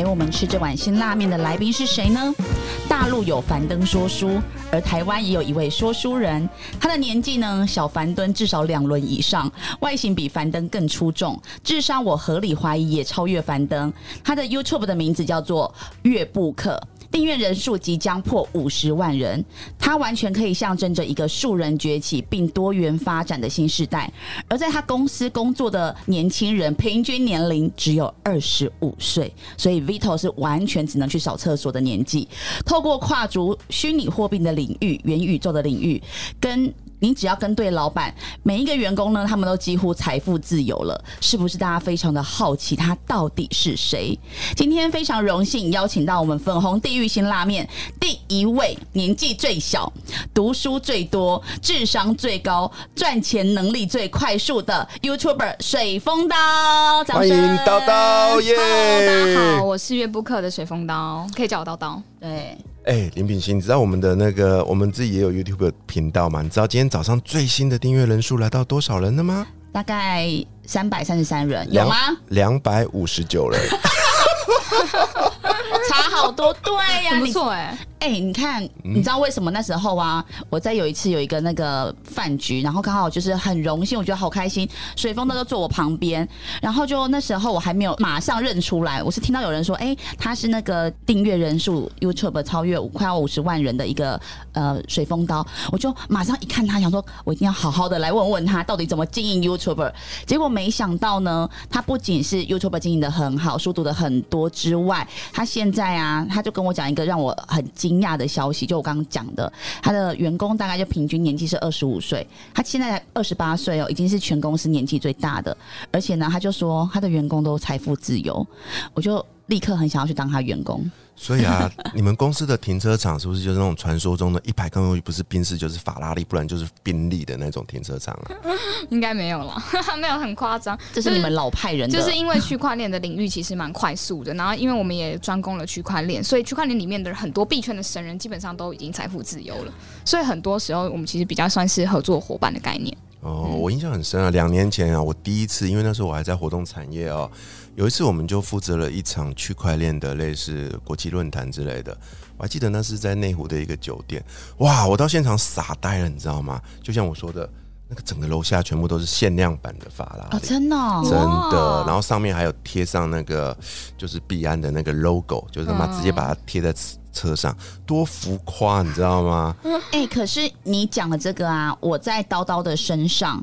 陪我们吃这碗辛辣面的来宾是谁呢？大陆有樊登说书，而台湾也有一位说书人，他的年纪呢小樊登至少两轮以上，外形比樊登更出众，智商我合理怀疑也超越樊登。他的 YouTube 的名字叫做月布克。订阅人数即将破五十万人，他完全可以象征着一个数人崛起并多元发展的新时代。而在他公司工作的年轻人平均年龄只有二十五岁，所以 Vito 是完全只能去扫厕所的年纪。透过跨足虚拟货币的领域、元宇宙的领域，跟你只要跟对老板，每一个员工呢，他们都几乎财富自由了，是不是？大家非常的好奇他到底是谁？今天非常荣幸邀请到我们粉红地狱辛拉面第一位，年纪最小、读书最多、智商最高、赚钱能力最快速的 YouTuber 水风刀，欢迎刀刀耶！大家好，我是月布克的水风刀，可以叫我刀刀。对。哎，林品欣，你知道我们的那个，我们自己也有 YouTube 频道嘛？你知道今天早上最新的订阅人数来到多少人了吗？大概三百三十三人，有吗？两百五十九人，差好多，对呀，不错哎。哎，你看，你知道为什么那时候啊？我在有一次有一个那个饭局，然后刚好就是很荣幸，我觉得好开心。水风都都坐我旁边，然后就那时候我还没有马上认出来，我是听到有人说，哎，他是那个订阅人数 YouTube 超越快要五十万人的一个呃水风刀，我就马上一看他，想说我一定要好好的来问问他到底怎么经营 YouTube。结果没想到呢，他不仅是 YouTube 经营的很好，书读的很多之外，他现在啊，他就跟我讲一个让我很惊。惊讶的消息，就我刚刚讲的，他的员工大概就平均年纪是二十五岁，他现在才二十八岁哦，已经是全公司年纪最大的，而且呢，他就说他的员工都财富自由，我就立刻很想要去当他员工。所以啊，你们公司的停车场是不是就是那种传说中的一排公寓，不是宾士就是法拉利，不然就是宾利的那种停车场啊？应该没有了，没有很夸张。这是你们老派人，就是因为区块链的领域其实蛮快速的，然后因为我们也专攻了区块链，所以区块链里面的很多币圈的神人基本上都已经财富自由了，所以很多时候我们其实比较算是合作伙伴的概念。哦，我印象很深啊，两年前啊，我第一次，因为那时候我还在活动产业哦。有一次，我们就负责了一场区块链的类似国际论坛之类的。我还记得那是在内湖的一个酒店，哇！我到现场傻呆了，你知道吗？就像我说的，那个整个楼下全部都是限量版的法拉利，真的，真的。然后上面还有贴上那个就是币安的那个 logo，就是他妈直接把它贴在车上，多浮夸，你知道吗？哎，可是你讲的这个啊，我在叨叨的身上，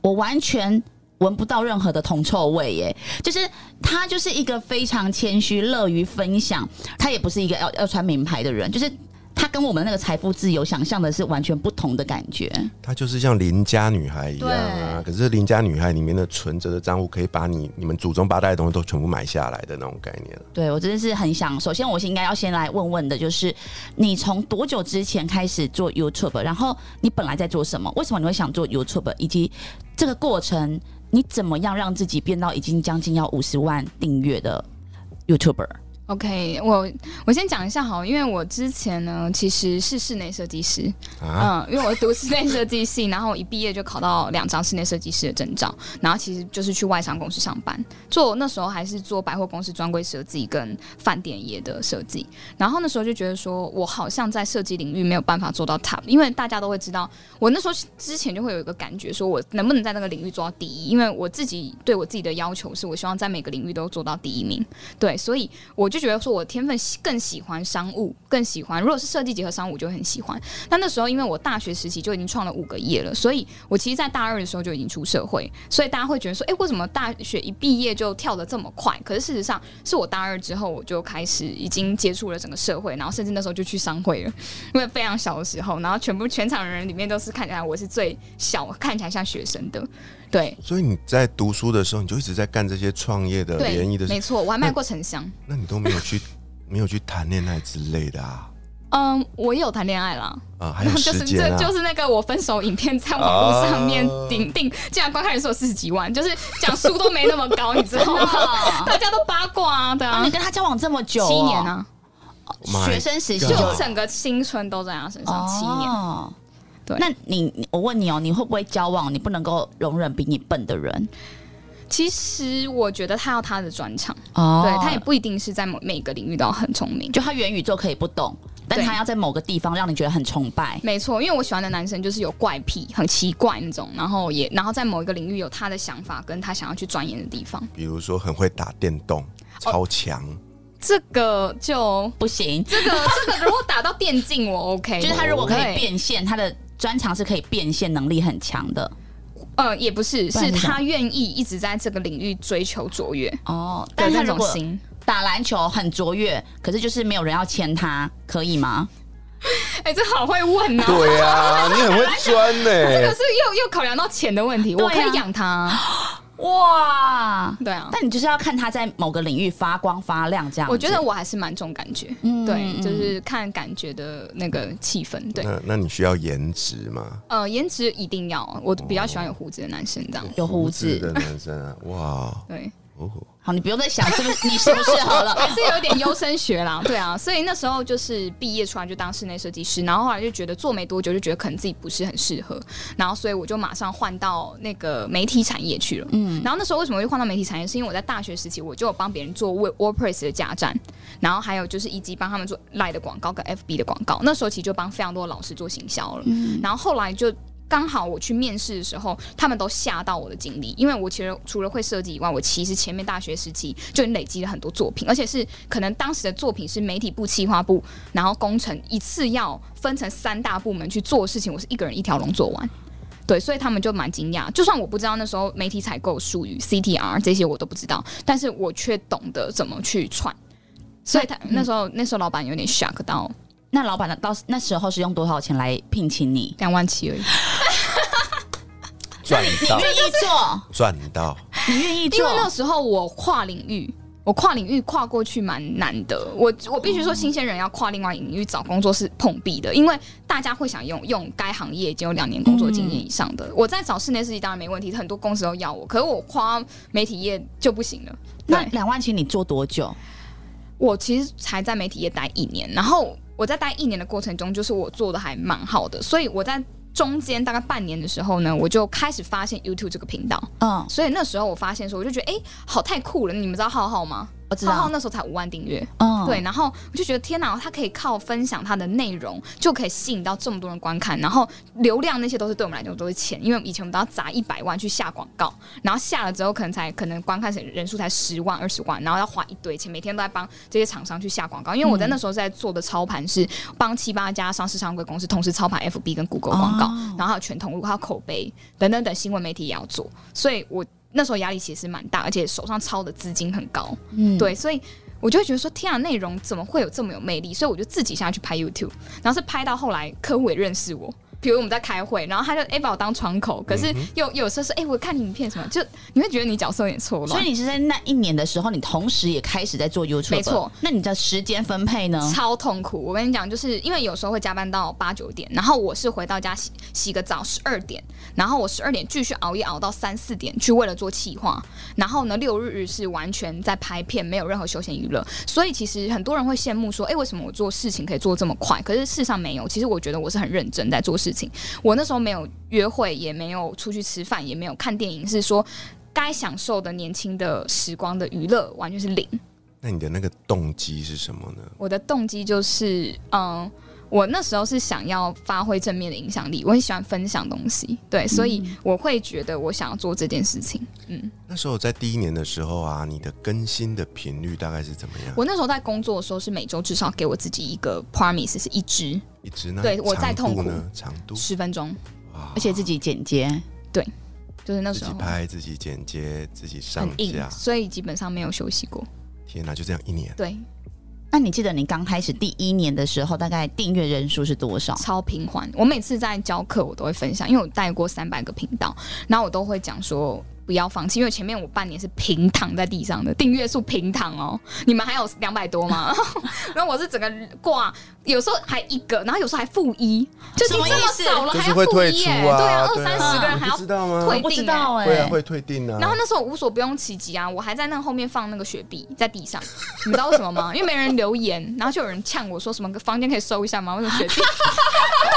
我完全。闻不到任何的铜臭味耶，就是他就是一个非常谦虚、乐于分享，他也不是一个要要穿名牌的人，就是他跟我们那个财富自由想象的是完全不同的感觉。他就是像邻家女孩一样啊，可是邻家女孩里面的存折的账户可以把你你们祖宗八代的东西都全部买下来的那种概念。对我真的是很想，首先我是应该要先来问问的，就是你从多久之前开始做 YouTube？然后你本来在做什么？为什么你会想做 YouTube？以及这个过程？你怎么样让自己变到已经将近要五十万订阅的 YouTuber？YouTuber？OK，我我先讲一下好，因为我之前呢其实是室内设计师，嗯，因为我读室内设计系，然后我一毕业就考到两张室内设计师的证照，然后其实就是去外商公司上班，做那时候还是做百货公司专柜设计跟饭店业的设计，然后那时候就觉得说我好像在设计领域没有办法做到 top，因为大家都会知道，我那时候之前就会有一个感觉，说我能不能在那个领域做到第一，因为我自己对我自己的要求是我希望在每个领域都做到第一名，对，所以我就。就觉得说，我天分更喜欢商务，更喜欢。如果是设计结合商务，就很喜欢。但那时候，因为我大学时期就已经创了五个业了，所以我其实，在大二的时候就已经出社会。所以大家会觉得说，哎，为什么大学一毕业就跳的这么快？可是事实上，是我大二之后，我就开始已经接触了整个社会，然后甚至那时候就去商会了。因为非常小的时候，然后全部全场人里面都是看起来我是最小，看起来像学生的。对，所以你在读书的时候，你就一直在干这些创业的联谊的事。没错，我还卖过沉香。那你都没有去没有去谈恋爱之类的啊？嗯，我也有谈恋爱啦，啊，还有就是时间啊，这就是那个我分手影片在网络上面顶定，竟然观看人数有四十几万，就是讲书都没那么高，你知道吗？大家都八卦啊，对啊，啊你，跟他交往这么久、七年，啊。学生时期就就整个青春都在他身上，七年。哦对。那你你我问你哦，你会不会交往你不能够容忍比你笨的人？其实我觉得他要他的专长，哦。对他也不一定是在某每个领域都要很聪明。就他元宇宙可以不懂，但他要在某个地方让你觉得很崇拜。没错，因为我喜欢的男生就是有怪癖，很奇怪那种，然后也然后在某一个领域有他的想法跟他想要去钻研的地方，比如说很会打电动，超强，这个就不行，这个这个如果打到电竞我 OK，就是他如果可以变现，他的专长是可以变现能力很强的。呃也不是，是不然是他愿意一直在这个领域追求卓越哦，但他如果种心。打篮球很卓越，可是就是没有人要签他，可以吗？哎、这好会问哦。对啊，你很会钻呢、这个是又又考量到钱的问题，啊我可以养他，哇！对啊。但你就是要看他在某个领域发光发亮这样。我觉得我还是蛮重感觉，嗯对，就是看感觉的那个气氛，对，那那你需要颜值吗？呃，颜值一定要，我比较喜欢有胡子的男生，这样，有胡子的男生啊，哇，对，哦，好，你不用再想是不是你适不适合了。还是有点优生学啦，对啊，所以那时候就是毕业出来就当室内设计师，然后后来就觉得做没多久就觉得可能自己不是很适合，然后所以我就马上换到那个媒体产业去了。嗯，然后那时候为什么会换到媒体产业？是因为我在大学时期我就有帮别人做 Word- WordPress 的架站，然后还有就是以及帮他们做 Line 的广告跟 FB 的广告。那时候其实就帮非常多的老师做行销了。嗯然后后来就刚好我去面试的时候，他们都吓到我的经历，因为我其实除了会设计以外，我其实前面大学时期就累积了很多作品，而且是可能当时的作品是媒体部、企划部，然后工程一次要分成三大部门去做事情，我是一个人一条龙做完。对，所以他们就蛮惊讶。就算我不知道那时候媒体采购术语、CTR 这些我都不知道，但是我却懂得怎么去串。所以他那时候那时候老板有点 shock 到那老板呢？到那时候是用多少钱来聘请你？两万七而已。赚到愿意做，赚到，你愿意做因为那，时候我跨领域，我跨领域跨过去蛮难的。我我必须说，新鲜人要跨另外领域找工作是碰壁的，因为大家会想用用该行业已经有两年工作经验以上的。我在找室内设计当然没问题，很多公司都要我，可是我跨媒体业就不行了。那两万七你做多久？我其实才在媒体业待一年，然后我在待一年的过程中，就是我做的还蛮好的，所以我在。中间大概半年的时候呢，我就开始发现 YouTube 这个频道，嗯，所以那时候我发现说，我就觉得哎、好太酷了！你们知道浩浩吗？我知道，浩浩那时候才五万订阅，嗯，对，，然后我就觉得天哪，他可以靠分享他的内容就可以吸引到这么多人观看，然后流量那些都是对我们来讲都是钱，因为以前我们都要砸一百万去下广告，然后下了之后可能才可能观看人数才十万二十万，然后要花一堆钱，每天都在帮这些厂商去下广告，因为我在那时候在做的操盘是帮七八家上市上柜公司同时操盘 FB 跟 Google 广告，哦。然后还有全通路，还有口碑等等等新闻媒体也要做，所以我那时候压力其实蛮大，而且手上抄的资金很高。嗯，对，所以我就会觉得说，天啊，内容怎么会有这么有魅力？所以我就自己下去拍 YouTube，然后是拍到后来客户也认识我。比如我们在开会，然后他就哎、把我当窗口，可是又又有时候是哎、我看你影片什么，就你会觉得你角色有点错乱。所以你是在那一年的时候，你同时也开始在做 YouTube，没错。那你的时间分配呢？超痛苦。我跟你讲，就是因为有时候会加班到八九点，然后我是回到家洗洗个澡十二点，然后我十二点继续熬夜熬到三四点去为了做企划，然后呢六日是完全在拍片，没有任何休闲娱乐。所以其实很多人会羡慕说，哎、为什么我做事情可以做这么快？可是事实上没有。其实我觉得我是很认真在做事情。我那时候没有约会，也没有出去吃饭，也没有看电影，是说。该享受的年轻的时光的娱乐完全是零，那你的那个动机是什么呢？我的动机就是，嗯，我那时候是想要发挥正面的影响力，我很喜欢分享东西，对，所以我会觉得我想要做这件事情。嗯，那时候在第一年的时候啊，你的更新的频率大概是怎么样？我那时候在工作的时候是每周至少给我自己一个 promise 是一支一支呢？对我在痛苦长度呢？长度十分钟，而且自己剪接，对就是那时候自己拍、自己剪接、自己上架，，所以基本上没有休息过。天哪，就这样一年，对，那你记得你刚开始第一年的时候，大概订阅人数是多少？超平缓。我每次在教课，我都会分享，因为我带过三百个频道，然后我都会讲说，不要放弃，因为前面我半年是平躺在地上的，订阅数平躺哦。你们还有两百多吗？然后我是整个挂，有时候还一个，然后有时候还负一，就什么这么少了还要负退出一耶？啊，对啊，二三十个人还要你不知道吗？退不知订哎。道哎、会啊，会退订啊。然后那时候无所不用其极啊，我还在那后面放那个雪碧在地上，你知道为什么吗？因为没人留言，然后就有人呛我说什么房间可以收一下吗？为什么雪碧？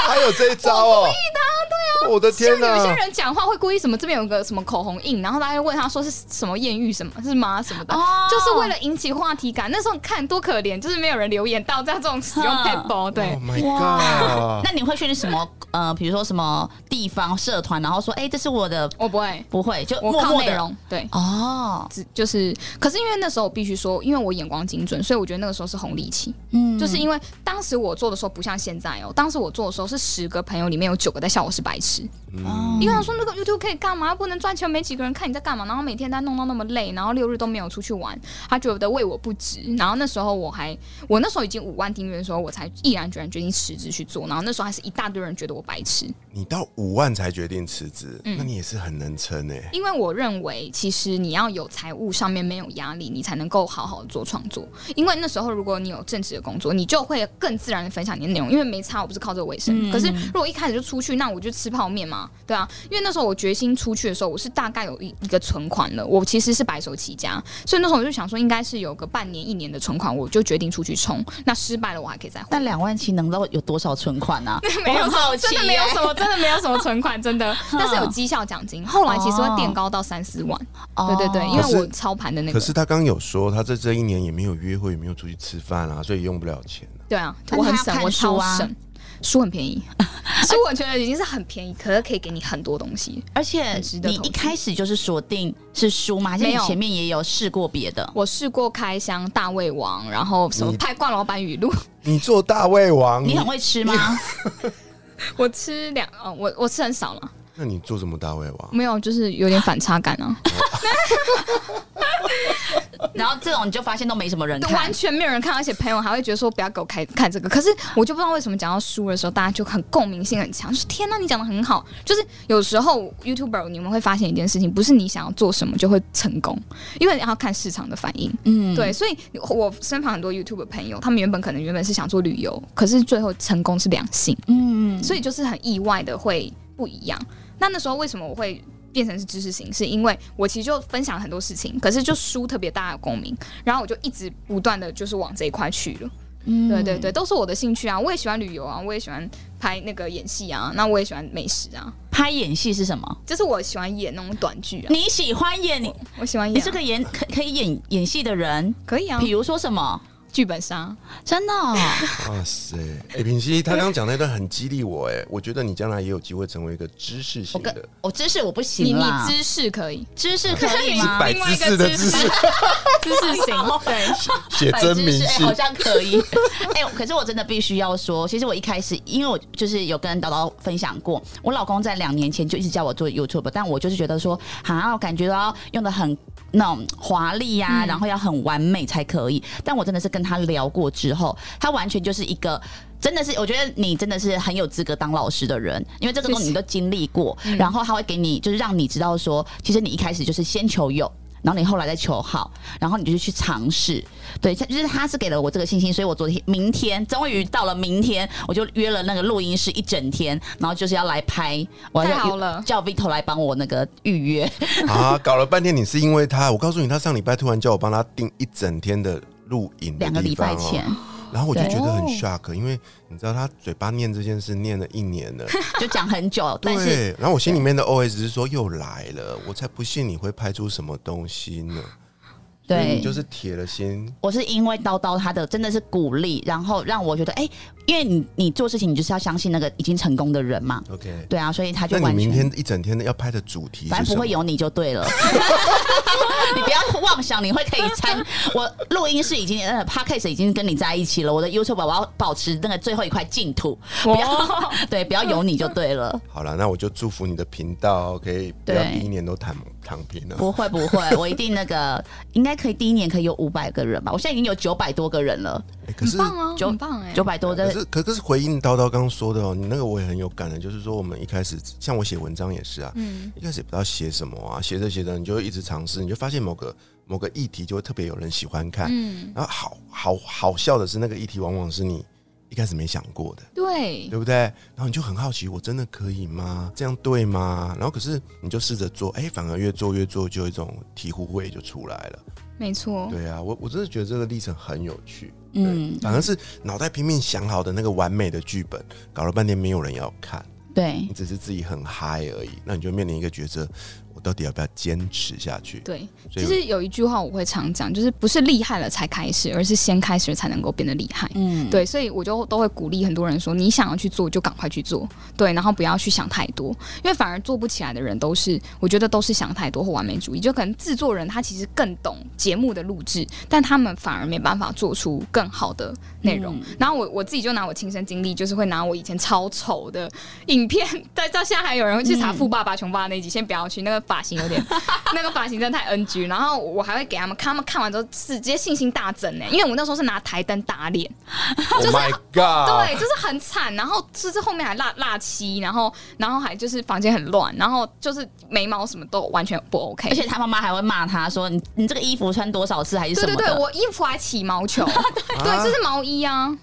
还有这一招哦！故意的对啊，我的天像有些！人讲话会故意什么这边有个什么口红印，然后大家就问他说是什么艳遇什么是吗什么的，哦就是为了引起话题感。那时候看多可怜，就是没有人留言到这样这种使用哼 paper，对 Oh。my 哇 god！那你会去什么呃，比如说什么地方社团，然后说，哎、这是我的，我不会，不会，就我默默的靠内容，对，哦，只就是，可是因为那时候我必须说，因为我眼光精准，所以我觉得那个时候是红利期。嗯就是因为当时我做的时候不像现在哦，当时我做的时候是十个朋友里面有九个在笑我是白痴，哦因为他说那个 YouTube 可以干嘛，不能赚钱，没几个人看你在干嘛，然后每天在弄到那么累，然后六日都没有出去玩，他觉得为我不值。然后那时候我还，我那时候已经五万订阅的时候，我才毅然决然决定辞职去做。然后那时候还是一大堆人觉得我白痴，你到五万才决定辞职，嗯那你也是很能撑哎。因为我认为，其实你要有财务上面没有压力，你才能够好好做创作。因为那时候如果你有正职的工作，你就会更自然的分享你的内容，因为没差，我不是靠这个为生。嗯可是如果一开始就出去，那我就吃泡面嘛，对啊。因为那时候我决心出去的时候，我是大概有一一个存款了，我其实是白手起家，所以那时候我就想说，应该是有个半年一年的存款，我就决定出去冲。那失败了，我还可以再回。但两万七能到有多少存款呢、啊？没有真的没有什么，真的没有什么存款，真的。但是有绩效奖金，后来其实会垫高到三四万。对对对，因为我操盘的那个，可是他刚刚有说，他在这一年也没有约会，也没有出去吃饭啊，所以用不了钱啊。对啊，我很省，我超省。书很便宜，书我觉得已经是很便宜，可是可以给你很多东西。而且你一开始就是锁定是书吗？没有前面也有试过别的？我试过开箱大胃王，然后什么你拍冠老板语录，你做大胃王，你很会吃吗？我吃两，哦，我我吃很少了，那你做什么大胃王？没有，就是有点反差感啊，然后这种你就发现都没什么人看完，全没有人看，而且朋友还会觉得说不要给我开看这个。可是我就不知道为什么讲到书的时候，大家就很共鸣性很强，就是天呐，你讲的很好。就是有时候 YouTuber 你们会发现一件事情，不是你想要做什么就会成功，因为你要看市场的反应。嗯，对，所以我身旁很多 YouTube 朋友，他们原本可能原本是想做旅游，可是最后成功是两性，嗯，所以就是很意外的会不一样。那那时候为什么我会变成是知识型？是因为我其实就分享很多事情，可是就输特别大家有共鸣，然后我就一直不断的就是往这一块去了。嗯对对对，都是我的兴趣啊！我也喜欢旅游啊，我也喜欢拍那个演戏啊，那我也喜欢美食啊，拍演戏是什么？就是我喜欢演那种短剧啊，你喜欢演你，我喜欢演、啊。你是个演可可以演演戏的人，可以啊比，如说什么？剧本杀。真的哦、哇塞！哎，平西，他刚刚讲那段很激励我，哎，我觉得你将来也有机会成为一个知识型的跟，我知识我不行你，你知识可以，知识可以吗？百知识的知识，知识型 对。写真明细百知识哎好像可以。哎、可是我真的必须要说，其实我一开始，因为我就是有跟叨叨分享过，我老公在两年前就一直叫我做 YouTube，但我就是觉得说，好像感觉到用的很那种华丽呀，嗯然后要很完美才可以。但我真的是跟他聊过之后，他完全就是一个。真的是，我觉得你真的是很有资格当老师的人，因为这个东西你都经历过，嗯然后他会给你，就是让你知道说，其实你一开始就是先求有，然后你后来再求好，然后你就去尝试。对，就是他是给了我这个信心，所以我昨天、明天终于到了明天，我就约了那个录音室一整天，然后就是要来拍，我要太好了叫 Vito 来帮我那个预约。啊！搞了半天，你是因为他，我告诉你，他上礼拜突然叫我帮他订一整天的录影的两个礼拜前。然后我就觉得很哦 shock，因为你知道他嘴巴念这件事念了一年了，就讲很久，对。然后我心里面的 OS 是说又来了，我才不信你会拍出什么东西呢。对。你就是铁了心，我是因为叨叨他的真的是鼓励，然后让我觉得，哎、因为你你做事情，你就是要相信那个已经成功的人嘛，OK。对啊，所以他就那你完全明天一整天的要拍的主题反正不会？有你就对了，你不要妄想你会可以参。我录音室已经呃 p o d c a s t 已经跟你在一起了，我的 YouTube 我要保持那个最后一块净土，不要对，不要有你就对了。好了，那我就祝福你的频道可以不要第一年都躺躺平了。不会不会，我一定那个应该可以第一年可以有五百个人吧，我现在已经有九百多个人了，可是很棒哦，九很棒哎，九百多的，可是可可是回应叨叨刚刚说的哦，你那个我也很有感的，就是说我们一开始像我写文章也是啊，嗯，一开始也不知道写什么啊，写着写着你就会一直尝试，你就发现某个某个议题就会特别有人喜欢看，嗯，然后好好好笑的是那个议题往往是你一开始没想过的。对，对不对？然后你就很好奇，我真的可以吗？这样对吗？然后可是你就试着做，哎，反而越做越做，就有一种醍醐味就出来了。没错，对啊，我我真的觉得这个历程很有趣。嗯嗯，反而是脑袋拼命想好的那个完美的剧本，搞了半天没有人要看，对你只是自己很嗨而已。那你就面临一个抉择，我到底要不要坚持下去？对，所以其实有一句话我会常讲，就是不是厉害了才开始，而是先开始才能够变得厉害。嗯，对，所以我就都会鼓励很多人说，你想要去做就赶快去做，对，然后不要去想太多，因为反而做不起来的人都是，我觉得都是想太多或完美主义。就可能制作人他其实更懂节目的录制，但他们反而没办法做出更好的内容。嗯然后我我自己就拿我亲身经历，就是会拿我以前超丑的影片，在到现在还有人会去查《富爸爸穷爸爸》那集，先不要去，那个发型有点，那个发型真的太 NG。然后我还会给他们看，他们看完之后直接信心大增呢，因为我那时候是拿台灯打脸。，Oh my God！对，就是很惨，然后甚至后面还蜡蜡漆，然后然后还就是房间很乱，然后就是眉毛什么都完全不 OK，而且他妈妈还会骂他说：“你你这个衣服穿多少次还是对对对，什么的？”我衣服还起毛球，对，啊这是毛衣啊。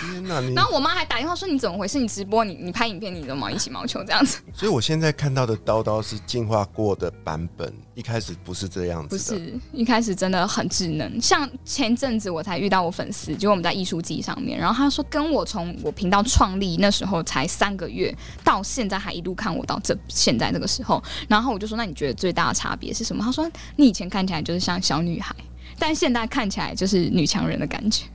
天哪，然后我妈还打电话说你怎么回事？你直播你你拍影片你的毛衣起毛球这样子，所以我现在看到的刀刀是进化过的版本，一开始不是这样子的。是一开始真的很智能。像前阵子我才遇到我粉丝，就我们在艺术季上面，然后他说跟我从我频道创立那时候才三个月，到现在还一路看我到这现在这个时候，然后我就说那你觉得最大的差别是什么？他说你以前看起来就是像小女孩。但现在看起来就是女强人的感觉，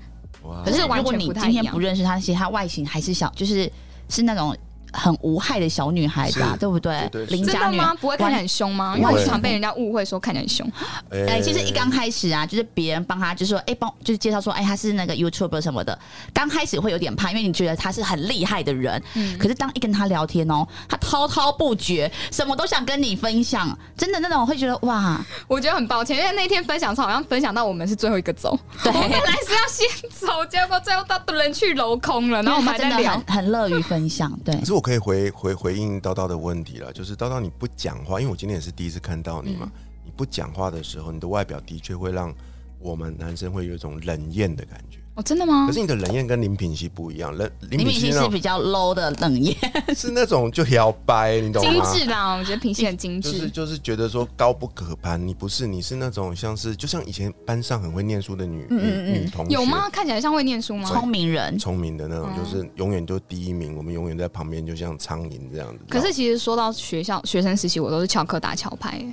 可是如果完全你今天不认识他，其实他外形还是小，就是是那种很无害的小女孩吧，是对不对邻家女吗？不会看起来很凶吗？因为不会我常被人家误会说看起来很凶。哎哎、其实一刚开始啊，就是别人帮他，就是说，哎、帮就是介绍说，哎、他是那个 YouTuber 什么的。刚开始会有点怕，因为你觉得他是很厉害的人。嗯可是当一跟他聊天哦，他滔滔不绝，什么都想跟你分享，真的那种会觉得哇，我觉得很抱歉，因为那天分享超好像分享到我们是最后一个走，对 我本来是要先走，结果最后到人去楼空了，然后我们还在聊很。很乐于分享，对可，是我可以回回回应叨叨的问题了，就是叨叨你不讲话，因为我今天也是第一次看到你嘛，嗯你不讲话的时候，你的外表的确会让我们男生会有一种冷艳的感觉。哦，真的吗可？是你的冷艳跟林品熙不一样，冷林李敏熙品熙是比较 low 的冷艳，是那种就摇摆，你懂吗精吗？致啦，我觉得品系很精致。就是就是觉得说高不可攀，你不是，你是那种像是就像以前班上很会念书的女嗯嗯女女同学，有吗？看起来像会念书吗？聪明人。聪明的那种，嗯就是永远都第一名，我们永远在旁边，就像苍蝇这样子。可是其实说到学校学生时期，我都是翘课打桥牌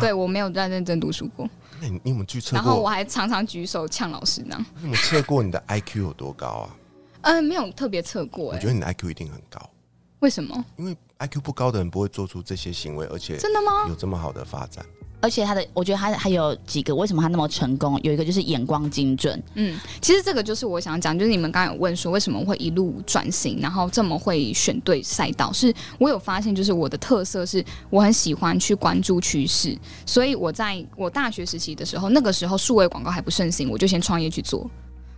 对我没有在认真读书过，那你你有没有去测然后我？还常常举手呛老师呢。你有没有测过你的 IQ 有多高啊？嗯，没有特别测过哎我觉，得你的 IQ 一定很高，为什么？因为 IQ 不高的人不会做出这些行为，而且真的吗？有这么好的发展。而且他的，我觉得他还有几个，为什么他那么成功？有一个就是眼光精准，嗯，其实这个就是我想讲，就是你们刚刚有问说为什么会一路转型，然后这么会选对赛道，是我有发现，就是我的特色是我很喜欢去关注趋势，所以我在我大学时期的时候，那个时候数位广告还不盛行，我就先创业去做。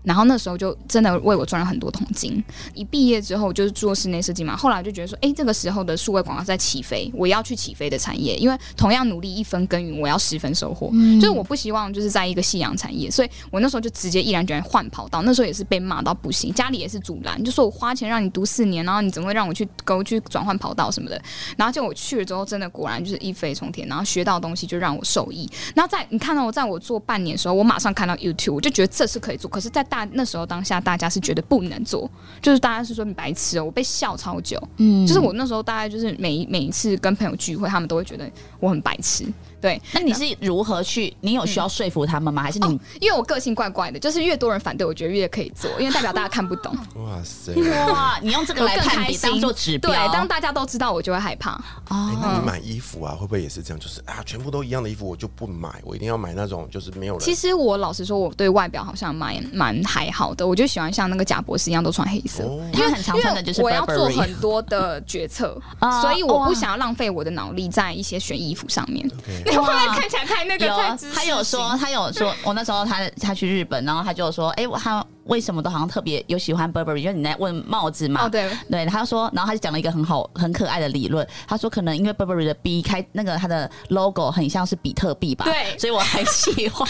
然后那时候就真的为我赚了很多桶金。一毕业之后就是做室内设计嘛，后来就觉得说，哎，这个时候的数位广告在起飞，我要去起飞的产业，因为同样努力一分耕耘，我要十分收获。就是我不希望就是在一个夕阳产业，所以我那时候就直接毅然决然换跑道。那时候也是被骂到不行，家里也是阻拦，就说我花钱让你读四年，然后你怎么会让我去勾去转换跑道什么的？然后就我去了之后，真的果然就是一飞冲天，然后学到的东西就让我受益。然后在你看到我在我做半年的时候，我马上看到 YouTube，我就觉得这是可以做。可是，在大那时候当下，大家是觉得不能做，就是大家是说你白痴哦，我被笑超久。嗯就是我那时候大概就是每每一次跟朋友聚会，他们都会觉得我很白痴。对，那你是如何去？你有需要说服他们吗？还是你因为我个性怪怪的，就是越多人反对，我觉得越可以做，因为代表大家看不懂。哇塞！哇，你用这个来更判别，开心当做指标？对，当大家都知道，我就会害怕。哎、哦，那你买衣服啊，会不会也是这样？就是啊，全部都一样的衣服，我就不买，我一定要买那种就是没有人。其实我老实说，我对外表好像蛮蛮还好的，我就喜欢像那个贾博士一样都穿黑色。哦，因为很常因穿的就是我要做很多的决策，啊 所以我不想要浪费我的脑力在一些选衣服上面。会不会看起来太那个？有太知识他有说，他有说，我那时候他他去日本，然后他就说，哎、他为什么都好像特别有喜欢 Burberry？就是你在问帽子嘛，哦，对，对，他就说，然后他就讲了一个很好、很可爱的理论。他说，可能因为 Burberry 的 B 开那个它的 logo 很像是比特币吧，对所以我很喜欢。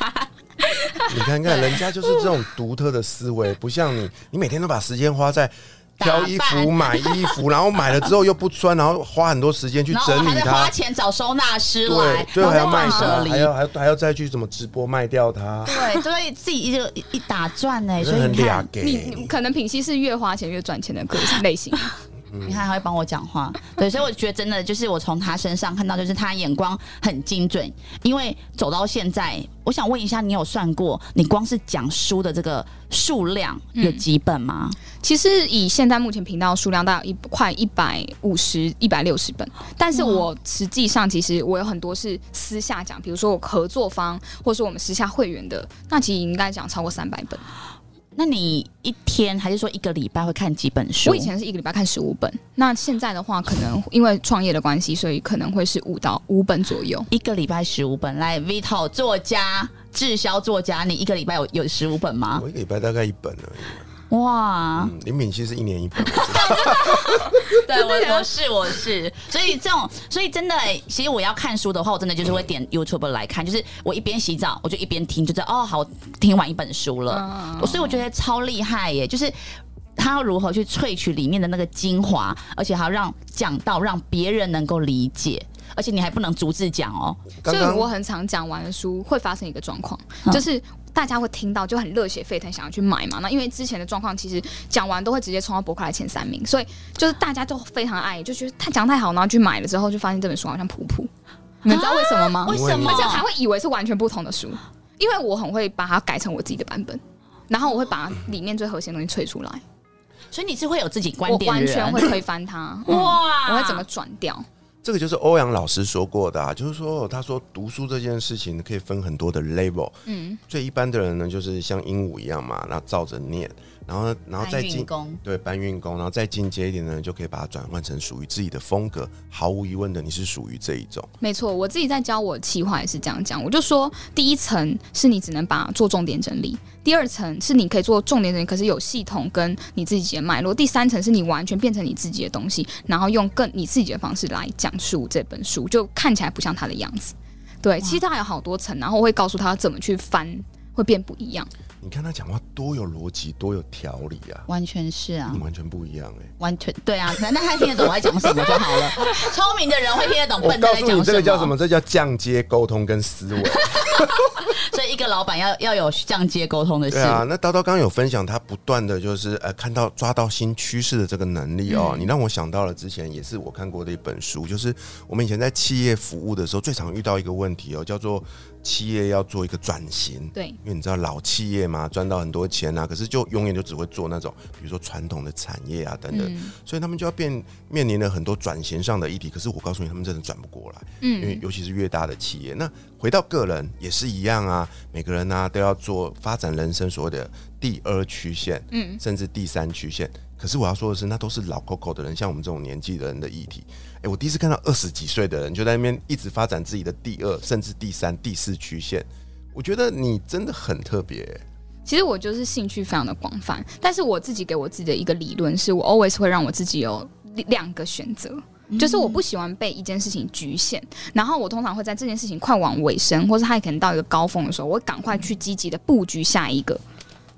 你看看人家就是这种独特的思维，不像你，你每天都把时间花在。挑衣服、买衣服，然后买了之后又不穿，然后花很多时间去整理它花，钱找收纳师对来，，最后还要卖舍离。还要还要还要再去怎么直播卖掉它，对，所以自己一个一打转呢，所以你看，俩给你你可能品系是越花钱越赚钱的个性类型。你看他会帮我讲话，对，所以我觉得真的就是我从他身上看到，就是他眼光很精准。因为走到现在，我想问一下，你有算过你光是讲书的这个数量有几本吗？其实以现在目前频道数量大概一快一百五十、一百六十本，但是我实际上其实我有很多是私下讲，比如说我合作方或是我们私下会员的，那其实应该讲超过三百本。那你一天还是说一个礼拜会看几本书？我以前是一个礼拜看十五本，那现在的话可能因为创业的关系，所以可能会是五到五本左右。一个礼拜十五本。来，Vito 作家、滞销作家，你一个礼拜有有十五本吗我？一个礼拜大概一本而已。哇，嗯，林敏熙是一年一本，对我我是我是，所以这种所以真的欸、其实我要看书的话，我真的就是会点 YouTube 来看，就是我一边洗澡，我就一边听，就知道哦，好，听完一本书了。所以我觉得超厉害耶，就是。他要如何去萃取里面的那个精华，而且还要让讲到让别人能够理解，而且你还不能逐字讲哦。所以我很常讲完的书会发生一个状况，嗯就是大家会听到就很热血沸腾，想要去买嘛。那因为之前的状况，其实讲完都会直接冲到博客来前三名，所以就是大家都非常爱，就觉得他讲太好，然后去买了之后，就发现这本书好像普普。你们知道为什么吗？为什么而且还会以为是完全不同的书，因为我很会把它改成我自己的版本，然后我会把里面最核心的东西萃出来，所以你是会有自己观点我，完全会推翻它。嗯哇我会怎么转掉。这个就是欧阳老师说过的、啊，就是说他说读书这件事情可以分很多的 level，嗯，最一般的人呢就是像鹦鹉一样嘛，然后照着念，然后然后再进工对搬运工，然后再进阶一点呢，就可以把它转换成属于自己的风格。毫无疑问的，你是属于这一种。没错，我自己在教我企划也是这样讲，我就说第一层是你只能把做重点整理，第二层是你可以做重点整理，可是有系统跟你自己的脉络，第三层是你完全变成你自己的东西，然后用更你自己的方式来讲述这本书，就看起来不像他的样子。对，其实它有好多层，然后我会告诉他怎么去翻，会变不一样。你看他讲话多有逻辑，多有条理啊，完全是啊你，完全不一样哎、完全对啊，那那他听得懂我在讲什么就好了。聪明的人会听得懂我笨蛋告诉你，在讲这个叫什么？？这叫降阶沟通跟思维。所以一个老板要要有降阶沟通的事对。啊，那叨叨刚刚有分享，他不断的就是呃看到抓到新趋势的这个能力哦，你让我想到了之前也是我看过的一本书，就是我们以前在企业服务的时候，最常遇到一个问题哦，叫做企业要做一个转型。对，因为你知道老企业嘛，赚到很多钱啊，可是就永远就只会做那种，比如说传统的产业啊等等，嗯所以他们就要变面临了很多转型上的议题。可是我告诉你，他们真的转不过来，嗯因为嗯，尤其是越大的企业，那回到个人也是一样啊，每个人呢、都要做发展人生所谓的第二曲线，嗯，甚至第三曲线。可是我要说的是，那都是老 Coco 的人，像我们这种年纪的人的议题。诶，我第一次看到二十几岁的人就在那边一直发展自己的第二，甚至第三、第四曲线。我觉得你真的很特别、其实我就是兴趣非常的广泛，但是我自己给我自己的一个理论是，我 always 会让我自己有两个选择。就是我不喜欢被一件事情局限，然后我通常会在这件事情快往尾声，或是它可能到一个高峰的时候，我赶快去积极的布局下一个。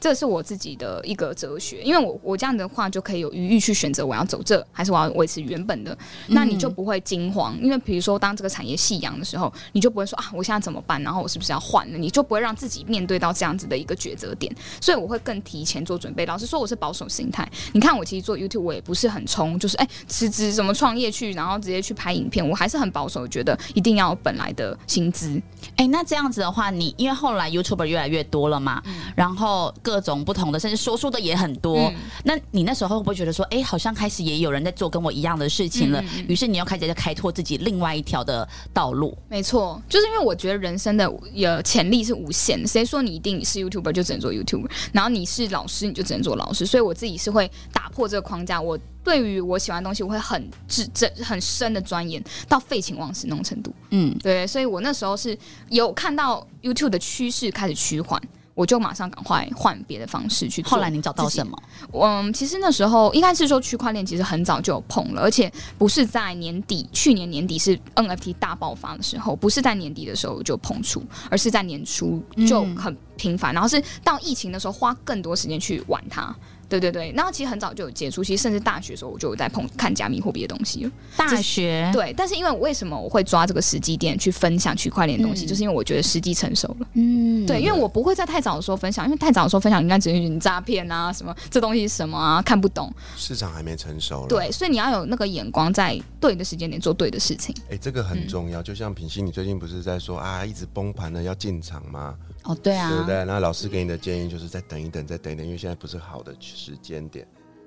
这是我自己的一个哲学，因为我我这样的话就可以有余裕去选择我要走这，还是我要维持原本的，那你就不会惊慌。因为比如说当这个产业夕阳的时候，你就不会说啊，我现在怎么办？然后我是不是要换了？你就不会让自己面对到这样子的一个抉择点。所以我会更提前做准备。老实说，我是保守心态。你看，我其实做 YouTube 我也不是很冲，就是哎辞职什么创业去，然后直接去拍影片，我还是很保守，觉得一定要有本来的薪资。哎、那这样子的话，你因为后来 YouTuber 越来越多了嘛，然后各各种不同的，甚至说书的也很多。嗯那你那时候会不会觉得说，哎、好像开始也有人在做跟我一样的事情了？于是你又开始在开拓自己另外一条的道路。没错，就是因为我觉得人生的有潜力是无限的。谁说你一定是 YouTuber 就只能做 YouTuber，然后你是老师你就只能做老师？所以我自己是会打破这个框架。我对于我喜欢的东西，我会很至真很深的钻研到废寝忘食那种程度。嗯，对，所以我那时候是有看到 YouTube 的趋势开始趋缓。我就马上赶快换别的方式去做。后来你找到什么？嗯，其实那时候应该是说区块链其实很早就有碰了，而且不是在年底，去年年底是 NFT 大爆发的时候，不是在年底的时候就碰触，而是在年初就很频繁，然后是到疫情的时候花更多时间去玩它。对对对，然后其实很早就有接触，其实甚至大学的时候我就有在碰看加密货币的东西了。大学对，但是因为我为什么我会抓这个时机点去分享区块链的东西，嗯就是因为我觉得时机成熟了。嗯，对，因为我不会在太早的时候分享，因为太早的时候分享应该只是你诈骗啊，什么这东西是什么啊，看不懂。市场还没成熟了。对，所以你要有那个眼光，在对的时间点做对的事情。哎、这个很重要。就像品熙，你最近不是在说啊，一直崩盘了要进场吗？哦，对啊，对不对？那老师给你的建议就是再等一等，再等一等，因为现在不是好的时间点。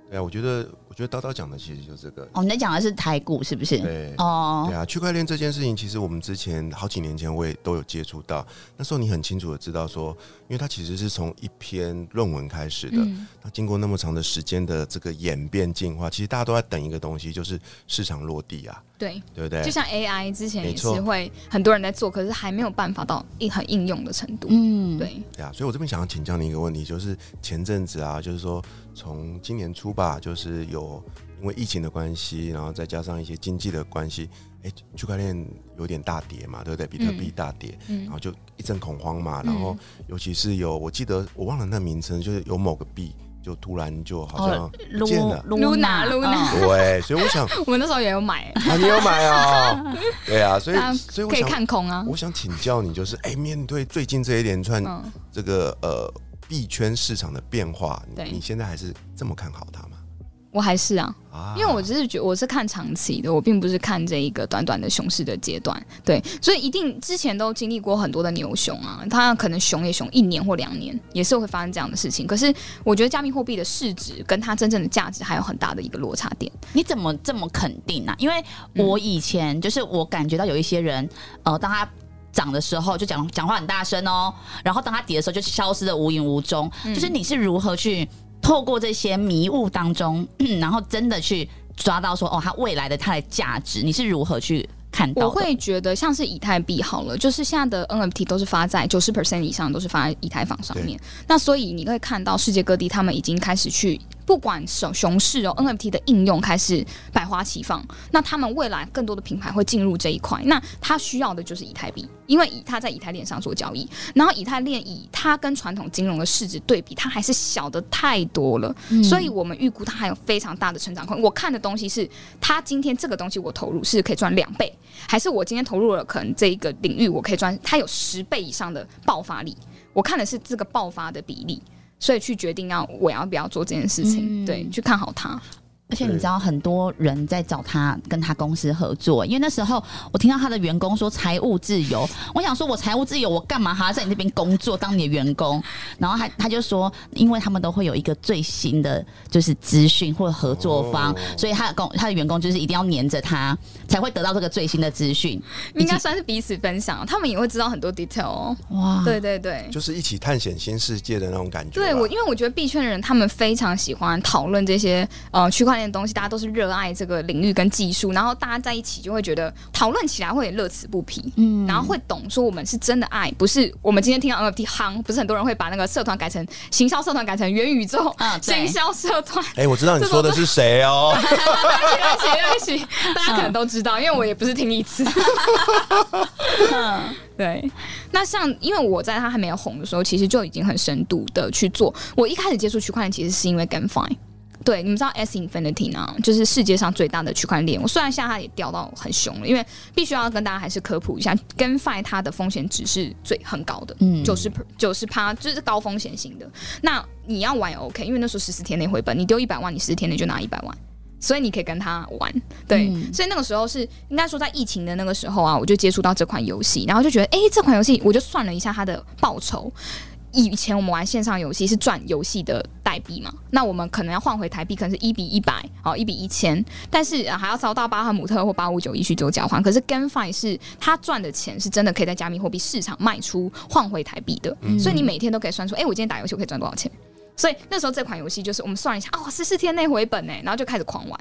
对啊，我觉得，我觉得叨叨讲的其实就是这个。哦，你在讲的是台股是不是？对哦对，啊，区块链这件事情，其实我们之前好几年前我也都有接触到。那时候你很清楚的知道说，因为它其实是从一篇论文开始的，嗯那经过那么长的时间的这个演变进化，其实大家都在等一个东西，就是市场落地啊，对，对不对？就像 AI 之前也是会很多人在做，可是还没有办法到一很应用的程度。嗯，对，对啊，所以我这边想要请教你一个问题，就是前阵子啊，就是说从今年初吧，就是有因为疫情的关系，然后再加上一些经济的关系，哎，区块链有点大跌嘛，对不对？比特币大跌，嗯然后就一阵恐慌嘛，然后尤其是有我记得我忘了那名称，就是有某个币就突然就好像哦不见了。Luna，Luna 嗯对，所以我想 我们那时候也有买，啊，你有买哦？对啊，所以所以我想看空啊。我想请教你，就是哎，面对最近这一连串嗯，这个呃币圈市场的变化，你你现在还是这么看好它吗？我还是啊，啊因为我只是觉我是看长期的，我并不是看这一个短短的熊市的阶段。对，所以一定之前都经历过很多的牛熊啊，它可能熊也熊一年或两年，也是会发生这样的事情。可是我觉得加密货币的市值跟它真正的价值还有很大的一个落差点。你怎么这么肯定呢、因为我以前就是我感觉到有一些人，呃，当他涨的时候就讲讲话很大声哦，然后当他跌的时候就消失的无影无踪。就是你是如何去透过这些迷雾当中，然后真的去抓到说哦，它未来的它的价值，你是如何去看到？我会觉得像是以太币好了，就是现在的 NFT 都是发在九十 percent 以上都是发在以太坊上面。那所以你会看到世界各地他们已经开始去，不管熊熊市哦，NFT 的应用开始百花齐放。那他们未来更多的品牌会进入这一块，那它需要的就是以太币，因为以它在以太链上做交易，然后以太链以它跟传统金融的市值对比，它还是小的太多了。所以我们预估它还有非常大的成长空间。我看的东西是，它今天这个东西我投入是可以赚两倍，还是我今天投入了可能这一个领域我可以赚，它有十倍以上的爆发力。我看的是这个爆发的比例，所以去决定要我要不要做这件事情，嗯对，去看好它。而且你知道很多人在找他跟他公司合作，因为那时候我听到他的员工说财务自由，我想说我财务自由，我干嘛还要在你这边工作当你的员工？然后他他就说，因为他们都会有一个最新的就是资讯或者合作方，哦所以他的工他的员工就是一定要黏着他，才会得到这个最新的资讯。应该算是彼此分享，他们也会知道很多 detail 哦。哇，对对对。就是一起探险新世界的那种感觉。对我，因为我觉得币圈的人他们非常喜欢讨论这些呃区块链的东西，大家都是热爱这个领域跟技术，然后大家在一起就会觉得讨论起来会乐此不疲，嗯然后会懂说我们是真的爱，不是我们今天听到 NFT 夯，不是很多人会把那个社团改成行销社团改成元宇宙啊行销社团，哎、我知道你说的是谁哦。对不起对不起，大家可能都知道，因为我也不是听一次。对，那像因为我在他还没有红的时候，其实就已经很深度的去做。我一开始接触区块链，其实是因为 GameFi。对，你们知道 S Infinity 呢，就是世界上最大的区块链。我虽然现在它也掉到很凶了，因为必须要跟大家还是科普一下，GameFi 它的风险值是最很高的，嗯九十九十趴就是高风险型的。那你要玩也 OK，因为那时候十四天内回本，你丢一百万，你十四天内就拿一百万。所以你可以跟他玩，对，嗯所以那个时候是应该说在疫情的那个时候啊，我就接触到这款游戏，然后就觉得，哎、这款游戏我就算了一下它的报酬，以前我们玩线上游戏是赚游戏的代币嘛，那我们可能要换回台币，可能是一比一百，哦，一比一千，但是还要遭到巴赫姆特或八五九一去做交换。可是 GameFi 是他赚的钱是真的可以在加密货币市场卖出换回台币的，所以你每天都可以算出，哎，我今天打游戏我可以赚多少钱。所以那时候这款游戏就是我们算了一下，哦，十四天内回本呢，然后就开始狂玩。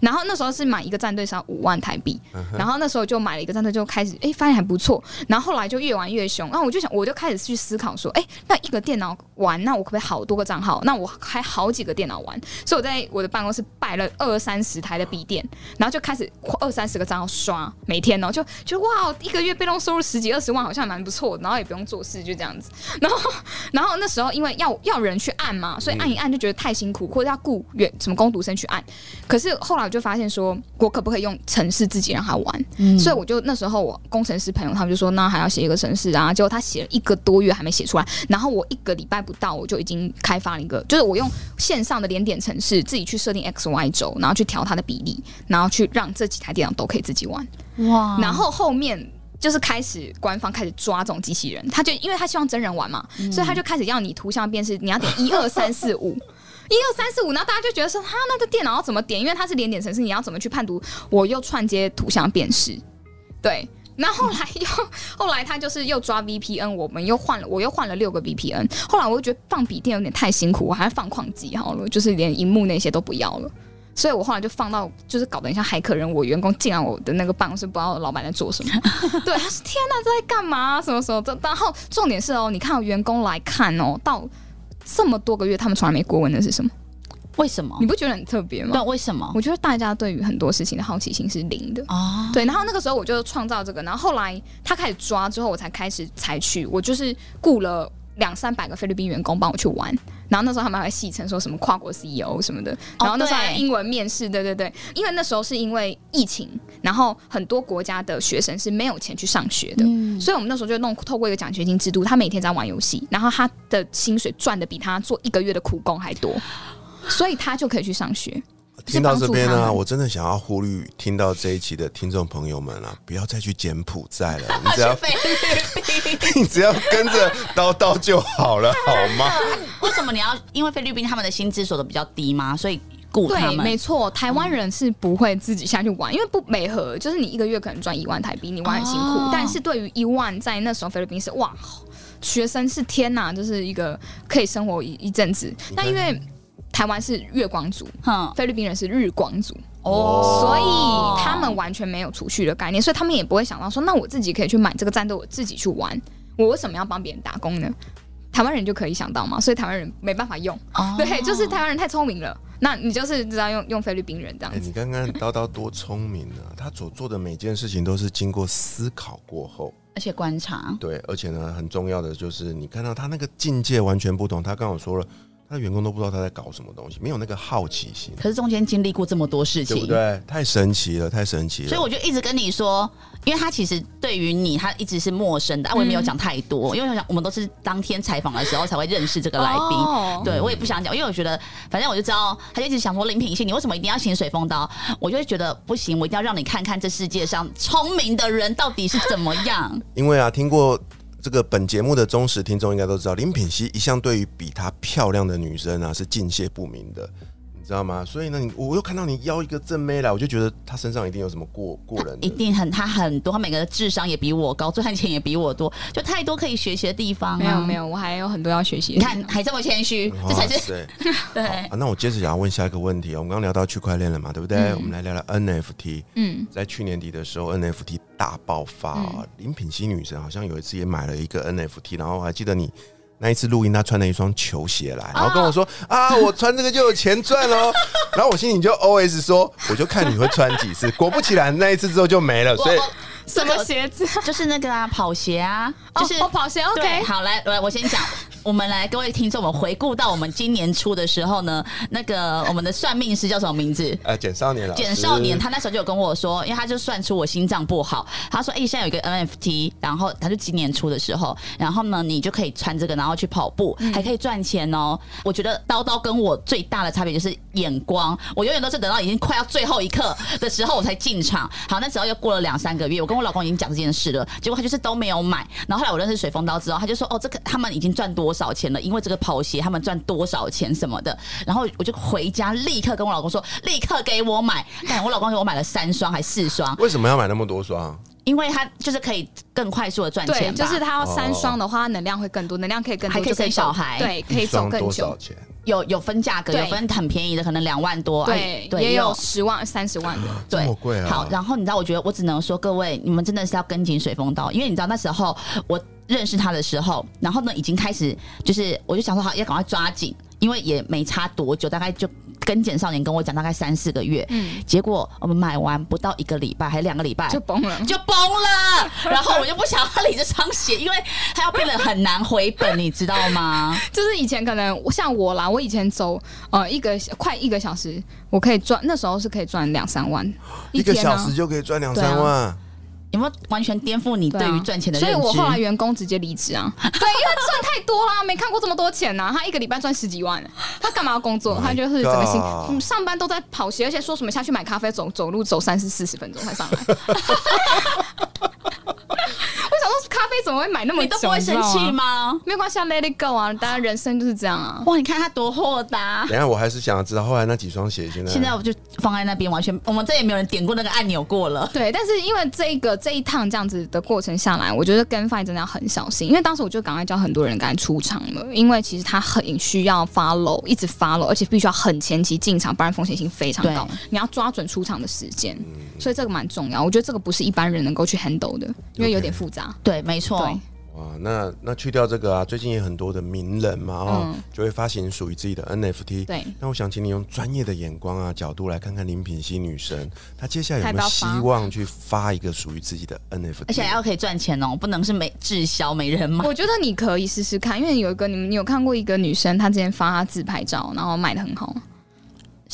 然后那时候是买一个战队是要五万台币，然后那时候就买了一个战队，就开始哎发现还不错。然后后来就越玩越凶，然后我就想，我就开始去思考说，哎，那一个电脑玩，那我可不可以好多个账号？那我开好几个电脑玩。所以我在我的办公室摆了二三十台的笔电，然后就开始二三十个账号刷，每天哦就就哇，一个月被动收入十几二十万，好像蛮不错。然后也不用做事，就这样子。然后 然后那时候因为要要人去按嘛，所以按一按就觉得太辛苦，或者要雇远什么工读生去按。可是后来我就发现说，我可不可以用城市自己让他玩？所以我就那时候我工程师朋友他们就说，那还要写一个城市啊。结果他写了一个多月还没写出来，然后我一个礼拜不到我就已经开发了一个，就是我用线上的连点城市自己去设定 X Y 轴，然后去调它的比例，然后去让这几台电脑都可以自己玩。哇！然后后面就是开始官方开始抓这种机器人，他就因为他希望真人玩嘛，所以他就开始要你图像辨识，你要点一二三四五。一二三四五，然后大家就觉得说，他那个电脑要怎么点？因为它是连点程式，你要怎么去判读？我又串接图像辨识，对。那后来又 后来他就是又抓 VPN，我们又换了，我又换了六个 VPN。后来我又觉得放笔电有点太辛苦，我还是放矿机好了，就是连荧幕那些都不要了。所以我后来就放到，就是搞得像骇客人，我员工进来我的那个办公室，不知道老板在做什么。对，他说：“天哪，这在干嘛？什么时候？”然后重点是哦，你看员工来看哦，到。这么多个月，他们从来没过问的是什么？为什么？你不觉得很特别吗？对，为什么？我觉得大家对于很多事情的好奇心是零的哦。对，然后那个时候我就创造这个，然后后来他开始抓之后，我才开始采取，我就是雇了。两三百个菲律宾员工帮我去玩，然后那时候他们还戏称说什么跨国 CEO 什么的，然后那时候英文面试，对对对，因为那时候是因为疫情，然后很多国家的学生是没有钱去上学的，所以我们那时候就弄透过一个奖学金制度，他每天在玩游戏，然后他的薪水赚的比他做一个月的苦工还多，所以他就可以去上学。听到这边呢，我真的想要呼吁听到这一期的听众朋友们啊，不要再去柬埔寨了，你只要 你只要跟着叨叨就好了，好吗？为什么你要？因为菲律宾他们的薪资所得比较低吗？所以雇他们？没错，台湾人是不会自己下去玩，因为不美合，就是你一个月可能赚一万台币，你玩很辛苦。但是对于一万，在那时候菲律宾是哇，学生是天呐，就是一个可以生活一一阵子。那因为。台湾是月光族，菲律宾人是日光族，哦，所以他们完全没有储蓄的概念，所以他们也不会想到说，那我自己可以去买这个战斗，我自己去玩，我为什么要帮别人打工呢？台湾人就可以想到嘛，所以台湾人没办法用，对，就是台湾人太聪明了，那你就是知道用用菲律宾人这样子。你刚刚叨叨多聪明啊！他所做的每件事情都是经过思考过后，而且观察，对，而且呢，很重要的就是你看到他那个境界完全不同。他刚好说了。他的员工都不知道他在搞什么东西，没有那个好奇心。可是中间经历过这么多事情，对不对？太神奇了，太神奇了。所以我就一直跟你说，因为他其实对于你，他一直是陌生的。啊我也没有讲太多，因为我想我们都是当天采访的时候才会认识这个来宾。对我也不想讲，因为我觉得反正我就知道，他就一直想说林品信，你为什么一定要请水风刀？我就会觉得不行，我一定要让你看看这世界上聪明的人到底是怎么样。因为啊，听过。这个本节目的忠实听众应该都知道，林品熙一向对于比她漂亮的女生啊是敬谢不明的。知道吗？所以呢，你我又看到你邀一个正妹来，我就觉得她身上一定有什么过过人，一定很她很多，她每个的智商也比我高，赚钱也比我多，就太多可以学习的地方。没有没有，我还有很多要学习。你看还这么谦虚，这才是 对。啊，那我接着想要问下一个问题哦。我们刚刚聊到区块链了嘛，对不对？我们来聊聊 NFT。嗯，在去年底的时候，NFT 大爆发。林品熙女神好像有一次也买了一个 NFT，然后我还记得你。那一次录音，他穿了一双球鞋来，然后跟我说：“啊，我穿这个就有钱赚喽。”然后我心里就 OS 说：“我就看你会穿几次。”果不其然，那一次之后就没了。所以什么鞋子？就是那个啊，跑鞋啊，就是跑鞋。OK，好，来来，我先讲。我们来，各位听众，我们回顾到我们今年初的时候呢，那个我们的算命师叫什么名字？呃，简少年了。简少年，他那时候就有跟我说，因为他就算出我心脏不好，他说：“哎，现在有一个 NFT，然后他就今年初的时候，然后呢，你就可以穿这个，然后去跑步，还可以赚钱哦。”我觉得刀刀跟我最大的差别就是眼光，我永远都是等到已经快要最后一刻的时候我才进场。好，那时候又过了两三个月，我跟我老公已经讲这件事了，结果他就是都没有买。然后后来我认识水风刀之后，他就说：“哦，这个他们已经赚多。”少钱了，因为这个跑鞋他们赚多少钱什么的。然后我就回家立刻跟我老公说，立刻给我买。但我老公给我买了三双还四双，为什么要买那么多双？因为他就是可以更快速的赚钱，就是他要三双的话，能量会更多，能量可以更多，还可以生小孩，对，可以走更久。有有分价格，有分很便宜的，可能两万多，对，也有十万、三十万的，对，贵啊。好，然后你知道，我觉得我只能说，各位，你们真的是要跟紧水风刀，因为你知道那时候我认识他的时候，然后呢，已经开始就是，我就想说，好，要赶快抓紧，因为也没差多久，大概就。跟简少年跟我讲大概三四个月，嗯，结果我们买完不到一个礼拜，还两个礼拜就崩了，就崩了。然后我就不想要理这双鞋，因为它要变得很难回本，你知道吗？就是以前可能像我啦，我以前走呃一个快一个小时，我可以赚，那时候是可以赚两三万，一个小时就可以赚两三万。有没有完全颠覆你对于赚钱的认知？所以我后来员工直接离职啊！对，因为赚太多啦，没看过这么多钱呐！他一个礼拜赚十几万，他干嘛要工作？他就是整个心，上班都在跑鞋，而且说什么下去买咖啡，走走路走三四四十分钟才上来。咖啡怎么会买那么？你都不会生气吗？没有关系，Let it go 啊！大家人生就是这样啊！哇，你看他多豁达。等下，我还是想要知道后来那几双鞋现在。现在我就放在那边，完全我们再也没有人点过那个按钮过了。对，但是因为这个这一趟这样子的过程下来，我觉得跟 Fine 真的要很小心，因为当时我就赶快叫很多人赶快出场了，因为其实他很需要 follow，一直 follow，而且必须要很前期进场，不然风险性非常高。你要抓准出场的时间，所以这个蛮重要。我觉得这个不是一般人能够去 handle 的，因为有点复杂。对。没错，哇，那那去掉这个啊，最近也很多的名人嘛，哦，就会发行属于自己的 NFT。对，那我想请你用专业的眼光啊角度来看看林品熙女神，她接下来有没有希望去发一个属于自己的 NFT？而且要可以赚钱哦，不能是没滞销没人买。我觉得你可以试试看，因为有一个你们有看过一个女生，她之前发她自拍照，然后卖的很好。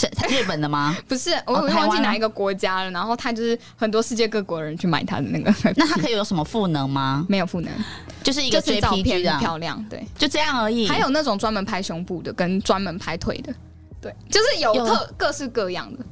是日本的吗？不是，我忘记哪一个国家了。然后他就是很多世界各国人去买他的那个。那他可以有什么赋能吗？没有赋能，就是一个照片漂亮，对，就这样而已。还有那种专门拍胸部的，跟专门拍腿的，对，就是有特各式各样的。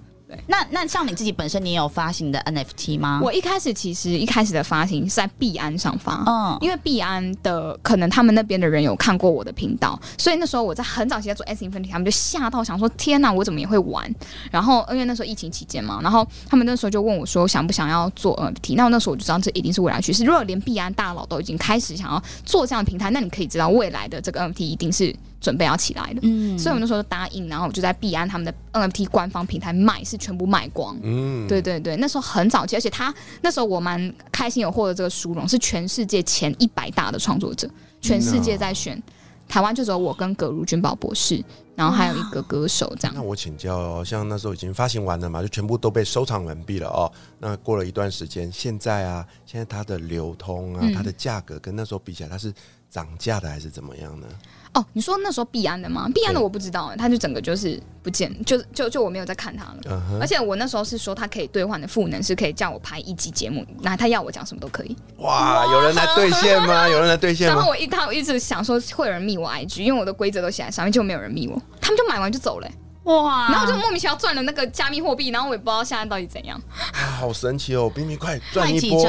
那那像你自己本身，你有发行的 NFT 吗？我一开始其实一开始的发行是在币安上发，嗯，因为币安的可能他们那边的人有看过我的频道，所以那时候我在很早期在做 S Infinity，他们就吓到想说天哪，我怎么也会玩？然后因为那时候疫情期间嘛，然后他们那时候就问我说想不想要做 NFT？那我那时候我就知道这一定是未来趋势。如果连币安大佬都已经开始想要做这样的平台，那你可以知道未来的这个 NFT 一定是。准备要起来了，嗯，所以我们那时候就答应，然后我就在币安他们的 NFT 官方平台卖，是全部卖光，嗯，对对对，那时候很早期，而且他那时候我蛮开心有获得这个殊荣，是全世界前一百大的创作者，全世界在选，台湾就只有我跟葛如君宝博士，然后还有一个歌手这样。那我请教，像那时候已经发行完了嘛，就全部都被收藏完毕了哦。那过了一段时间，现在啊，现在它的流通啊，它的价格跟那时候比起来，它是涨价的还是怎么样呢？哦，你说那时候必安的吗？必安的我不知道，他就整个就是不见，就就就我没有在看他了。而且我那时候是说他可以兑换的赋能是可以叫我拍一集节目，那他要我讲什么都可以。哇，有人来兑现吗？有人来兑现吗？然后我一他一直想说会有人密我 IG，因为我的规则都写在上面，就没有人密我，他们就买完就走了。哇！然后就莫名其妙赚了那个加密货币，然后我也不知道现在到底怎样。啊，好神奇哦！比你快赚一波。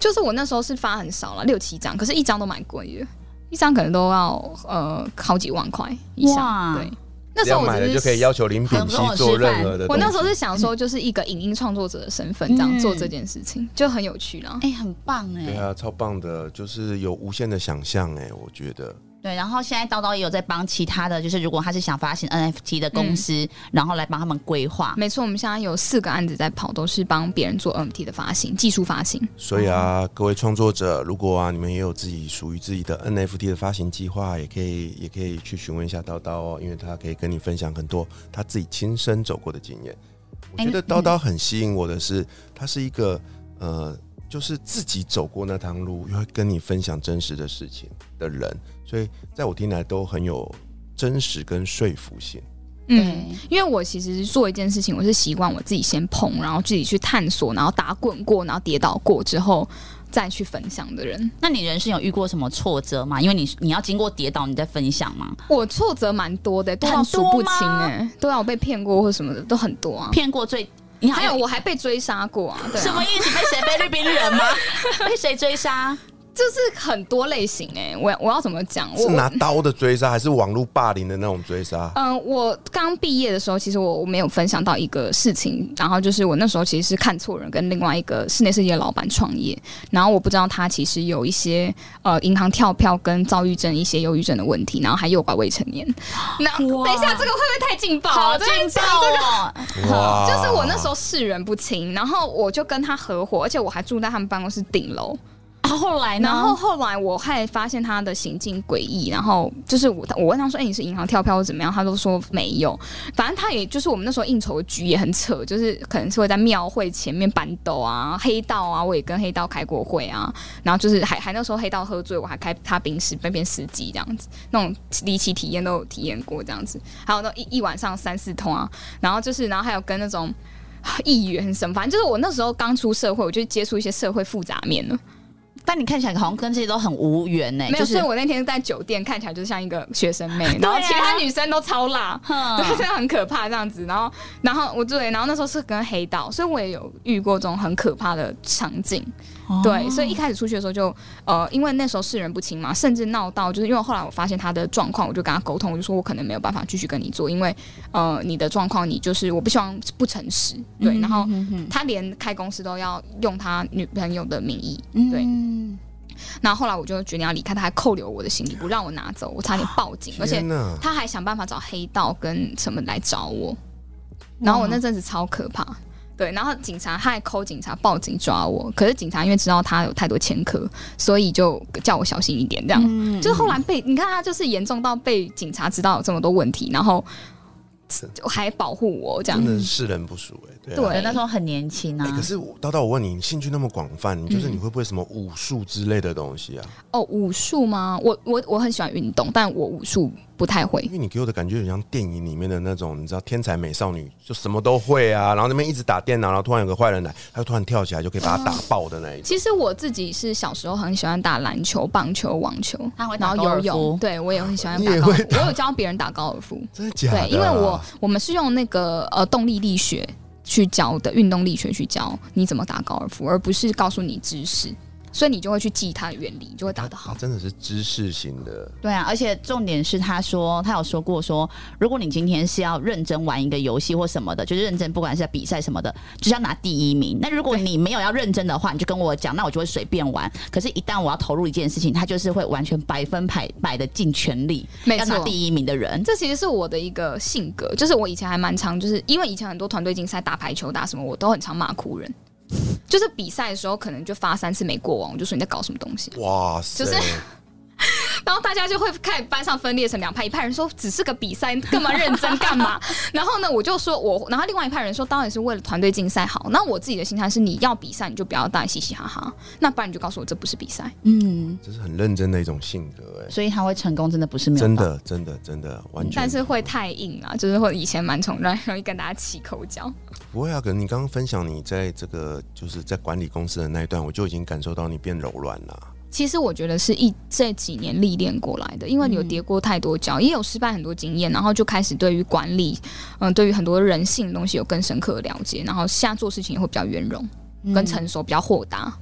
就是我那时候是发很少了，六七张，可是一张都蛮贵的。一张可能都要呃好几万块以上，对。那时候我买了就可以要求林品熙做任何的。我那时候是想说，就是一个影音创作者的身份这样做这件事情，就很有趣了。哎，很棒哎。对啊，超棒的，就是有无限的想象哎，我觉得。对，然后现在叨叨也有在帮其他的就是如果他是想发行 NFT 的公司，然后来帮他们规划。没错，我们现在有四个案子在跑，都是帮别人做 NFT 的发行，技术发行。所以啊，各位创作者，如果啊你们也有自己属于自己的 NFT 的发行计划，也可以也可以去询问一下叨叨哦，因为他可以跟你分享很多他自己亲身走过的经验。我觉得叨叨很吸引我的是，他是一个呃，就是自己走过那趟路，又会跟你分享真实的事情的人。所以，在我听来都很有真实跟说服性。嗯，因为我其实做一件事情，我是习惯我自己先碰，然后自己去探索，然后打滚过，然后跌倒过之后再去分享的人。那你人生有遇过什么挫折吗？因为你你要经过跌倒，你再分享吗？我挫折蛮多的，多到数不清哎，都要被骗过或什么的，都很多啊。骗过最，你还有我还被追杀过啊？什么意思？被谁？菲律宾人吗？被谁追杀？就是很多类型哎、我我要怎么讲？我是拿刀的追杀，还是网络霸凌的那种追杀？嗯，我刚毕业的时候，其实我我没有分享到一个事情，然后就是我那时候其实是看错人，跟另外一个室内设计的老板创业，然后我不知道他其实有一些呃银行跳票跟躁郁症、一些忧郁症的问题，然后还诱拐未成年。那等一下，这个会不会太劲爆好了？劲这个爆哦！哇就是我那时候视人不清，然后我就跟他合伙，而且我还住在他们办公室顶楼。啊，后来呢？然后后来我还发现他的行径诡异，然后就是我我问他说：“哎、你是银行跳票或怎么样？”他都说没有。反正他也就是我们那时候应酬的局也很扯，就是可能是会在庙会前面搬斗啊、黑道啊，我也跟黑道开过会啊。然后就是还还那时候黑道喝醉，我还开他宾士那边司机这样子，那种离奇体验都有体验过这样子。还有那一一晚上三四通啊，然后就是然后还有跟那种。议员什么，反正就是我那时候刚出社会，我就接触一些社会复杂面了。但你看起来好像跟这些都很无缘呢、没有，就是所以我那天在酒店看起来就像一个学生妹，然后其他女生都超辣，哼对，真的很可怕这样子。然后，然后我对，然后那时候是跟黑道，所以我也有遇过这种很可怕的场景。哦对，所以一开始出去的时候就呃，因为那时候世人不清嘛，甚至闹到就是因为后来我发现他的状况，我就跟他沟通，我就说我可能没有办法继续跟你做，因为呃你的状况你就是我不希望不诚实，对，然后他连开公司都要用他女朋友的名义，对。嗯然后后来我就决定要离开，他还扣留我的行李，不让我拿走，我差点报警，而且！他还想办法找黑道跟什么来找我，然后我那阵子超可怕。对，然后警察他还扣警察报警抓我，可是警察因为知道他有太多前科，所以就叫我小心一点。这样，嗯就是后来被你看他就是严重到被警察知道有这么多问题，然后还保护我这样真。的是世人不淑哎、对啊。对对，那时候很年轻哎、啊。可是我叨叨，我问你，你兴趣那么广泛，你就是你会不会什么武术之类的东西啊？哦，武术吗？我我我很喜欢运动，但我武术不太会因。为你给我的感觉很像电影里面的那种，你知道天才美少女，就什么都会啊，然后那边一直打电脑，然后突然有个坏人来，他就突然跳起来就可以把他打爆的那一种。其实我自己是小时候很喜欢打篮球、棒球、网球，然后游泳，对我也很喜欢你打高尔夫。也会我有教别人打高尔夫，真的假的啊、对，因为我我们是用那个呃动力力学去教的，运动力学去教你怎么打高尔夫，而不是告诉你知识，所以你就会去记它的原理，你就会打得好。真的是知识型的，对啊，而且重点是，他说他有说过说，如果你今天是要认真玩一个游戏或什么的，就是认真，不管是在比赛什么的，就是要拿第一名。那如果你没有要认真的话，你就跟我讲，那我就会随便玩。可是，一旦我要投入一件事情，他就是会完全百分百百的尽全力，要拿第一名的人。这其实是我的一个性格，就是我以前还蛮常，就是因为以前很多团队竞赛打排球打什么，我都很常骂哭人。就是比赛的时候，可能就发三次没过网，我就说你在搞什么东西。哇塞！就是然后大家就会开始班上分裂成两派，一派人说只是个比赛，干嘛认真干嘛？然后呢，我就说我，然后另外一派人说当然是为了团队竞赛好。那我自己的心态是，你要比赛你就不要大嘻嘻哈哈，那不然你就告诉我这不是比赛。嗯，这是很认真的一种性格、哎，所以他会成功，真的不是没有真的，真的，真的，完全。但是会太硬啊，就是会以前蛮宠让容易跟大家起口角。不会啊，可能你刚刚分享你在这个就是在管理公司的那一段，我就已经感受到你变柔软了。其实我觉得是一这几年历练过来的，因为你有跌过太多跤，也有失败很多经验，然后就开始对于管理，嗯、对于很多人性的东西有更深刻的了解，然后现在做事情也会比较圆融、跟成熟，比较豁达。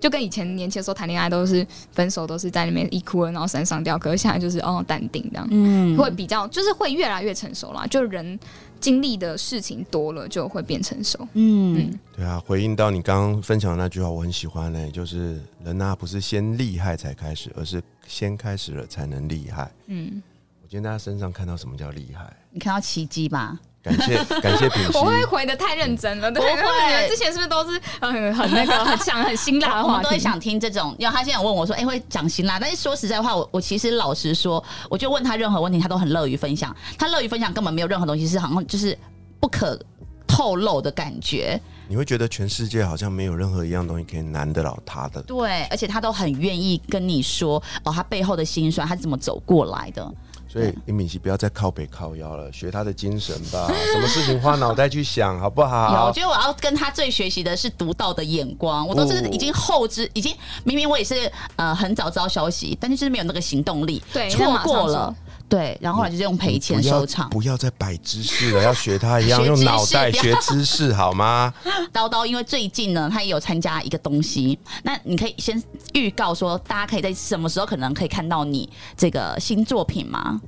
就跟以前年轻的时候谈恋爱都是分手都是在那边一哭二闹三上吊，可是现在就是哦淡定这样，嗯会比较就是会越来越成熟啦。就人经历的事情多了，就会变成熟。嗯嗯，对啊，回应到你刚刚分享的那句话，我很喜欢嘞、就是人啊，不是先厉害才开始，而是先开始了才能厉害。嗯，我今天在他身上看到什么叫厉害，你看到奇迹吧？感谢 感谢我。会回的太认真了，对，不会之前是不是都是很很那个很想很辛辣的话题？我们都会想听这种，因为他现在有问我说：“哎、会讲辛辣。”但是说实在话，我我其实老实说，我就问他任何问题，他都很乐于分享。他乐于分享，根本没有任何东西是好像就是不可透露的感觉。你会觉得全世界好像没有任何一样东西可以难得了他的。对，而且他都很愿意跟你说哦，他背后的辛酸，他是怎么走过来的。所以林敏熙不要再靠北靠腰了，学他的精神吧。什么事情花脑袋去想，好不有，我？觉得我要跟他最学习的是独到的眼光。我都是哦已经后知，已经明明我也是呃很早知道消息，但是就是没有那个行动力，错对错过了说。对，然后后来就是用赔钱收场。不要再摆姿势了，要学他一样用脑袋学姿势好吗？叨叨，因为最近呢，他也有参加一个东西，那你可以先预告说，大家可以在什么时候可能可以看到你这个新作品吗？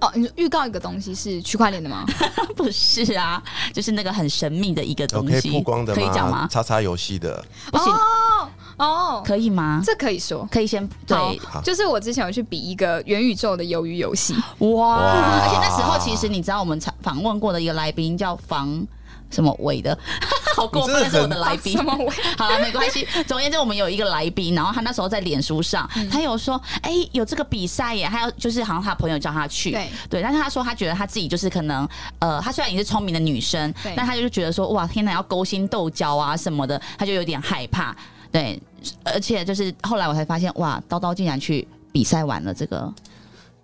哦，你预告一个东西是区块链的吗？不是啊，就是那个很神秘的一个东西，可以曝光的可以讲吗？叉叉游戏的，不行哦哦，可以吗？这可以说，可以先对，就是我之前有去比一个元宇宙的鱿鱼游戏，哇！而且那时候其实你知道，我们访访问过的一个来宾叫房。什么伟的，好过分是我的来宾。什么伟？好了，没关系。总而言之，我们有一个来宾，然后他那时候在脸书上，他有说，哎，有这个比赛耶，还有就是好像他朋友叫他去，对对。但是他说他觉得他自己就是可能，呃，他虽然也是聪明的女生，但他就觉得说，哇，天哪，要勾心斗角啊什么的，他就有点害怕。对，而且就是后来我才发现，哇，刀刀竟然去比赛完了这个。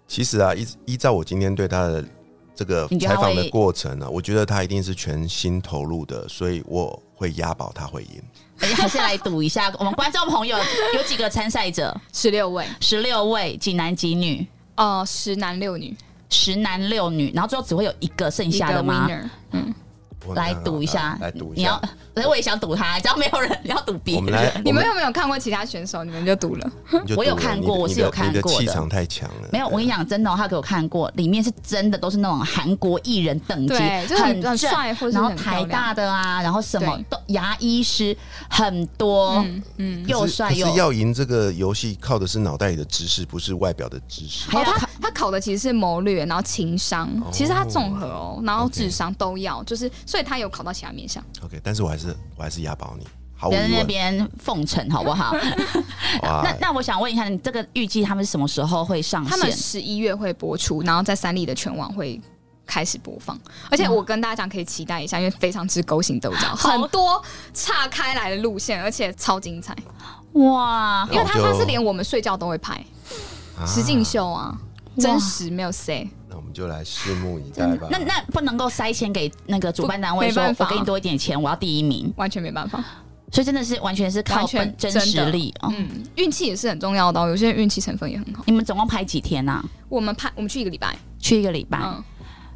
其实啊，依依照我今天对他的。这个采访的过程呢，我觉得他一定是全心投入的，所以我会押宝他会赢。还是来赌一下，我们观众朋友有几个参赛者？十六位，十六位，几男几女？哦，十男六女，十男六女，然后最后只会有一个剩下的吗？嗯。来赌一下，来赌一下。你要，我也想赌他，只要没有人 要赌别人。你们有没有看过其他选手？你们就赌了。我有看过，我是有看过的。气场太强了。没有，我跟你讲，真的，他给我看过，里面是真的都是那种韩国艺人等级，很帅，然后台大的啊，然后什么都牙医师很多，嗯，又帅又。是要赢这个游戏，靠的是脑袋里的知识，不是外表的知识。哦，他他考的其实是谋略，然后情商，其实他综合哦，然后智商都要，就是所以他有考到其他。面向 OK，但是我还是我还是押宝你，在那边奉承好不好？那那我想问一下，你这个预计他们什么时候会上线？他们十一月会播出，然后在三立的全网会开始播放。而且我跟大家讲，可以期待一下，因为非常之勾心斗角，很多岔开来的路线，而且超精彩哇！因为他他是连我们睡觉都会拍实境秀啊，真实没有 say。就来拭目以待吧。那那不能够塞钱给那个主办单位，说我给你多一点钱，我要第一名，完全没办法。所以真的是完全是靠本真实力，嗯，运气也是很重要的。有些人运气成分也很好。你们总共拍几天呢？我们拍我们去一个礼拜，去一个礼拜，嗯，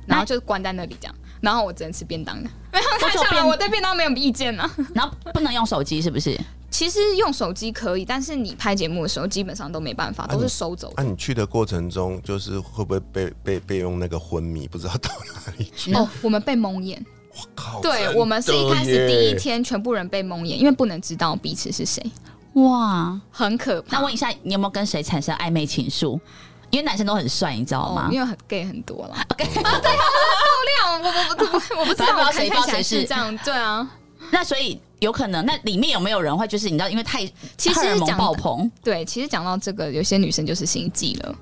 然后就关在那里这样。然后我只能吃便当的，没有太小了，我对便当没有意见呢。然后不能用手机，是不是？其实用手机可以，但是你拍节目的时候基本上都没办法，都是收走。那你去的过程中，就是会不会被被被用那个昏迷，不知道到哪里去？哦，我们被蒙眼。我靠！对我们是一开始第一天，全部人被蒙眼，因为不能知道彼此是谁。哇，很可怕。那问一下，你有没有跟谁产生暧昧情愫？因为男生都很帅，你知道吗？因为很 gay 很多了。OK，对，爆料，我我我我不知道谁看起来是这样，对啊。那所以有可能，那里面有没有人会就是你知道，因为太其实讲爆棚，对，其实讲到这个，有些女生就是心悸了。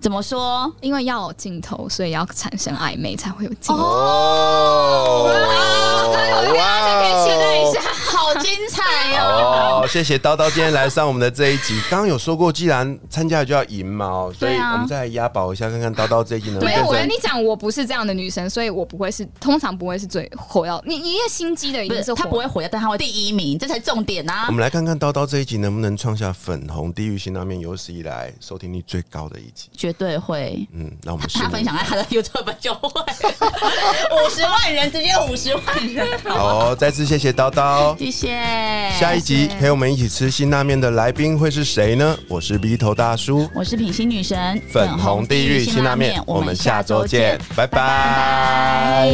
怎么说？因为要有镜头，所以要产生暧昧才会有镜头。哦，哇，可以期待一下，好精彩哦！谢谢叨叨今天来上我们的这一集。刚刚有说过，既然参加就要赢嘛，所以我们再来押宝一下，看看叨叨这一集能。没有，我跟你讲，我不是这样的女生，所以我不会是，通常不会是最火药。你你也心机的，一定是他不会火药，但他会第一名，这才重点啊！我们来看看叨叨这一集能不能创下粉红地狱新拉面有史以来收听率最高的一集。绝对会，嗯，那我们他分享在他的 YouTube 就会 五十万人，直接五十万人。好，再次谢谢叨叨，谢谢。下一集陪我们一起吃辛拉面的来宾会是谁呢？我是鼻头大叔，我是品心女神，粉红地狱辛拉面，我们下周见，拜拜。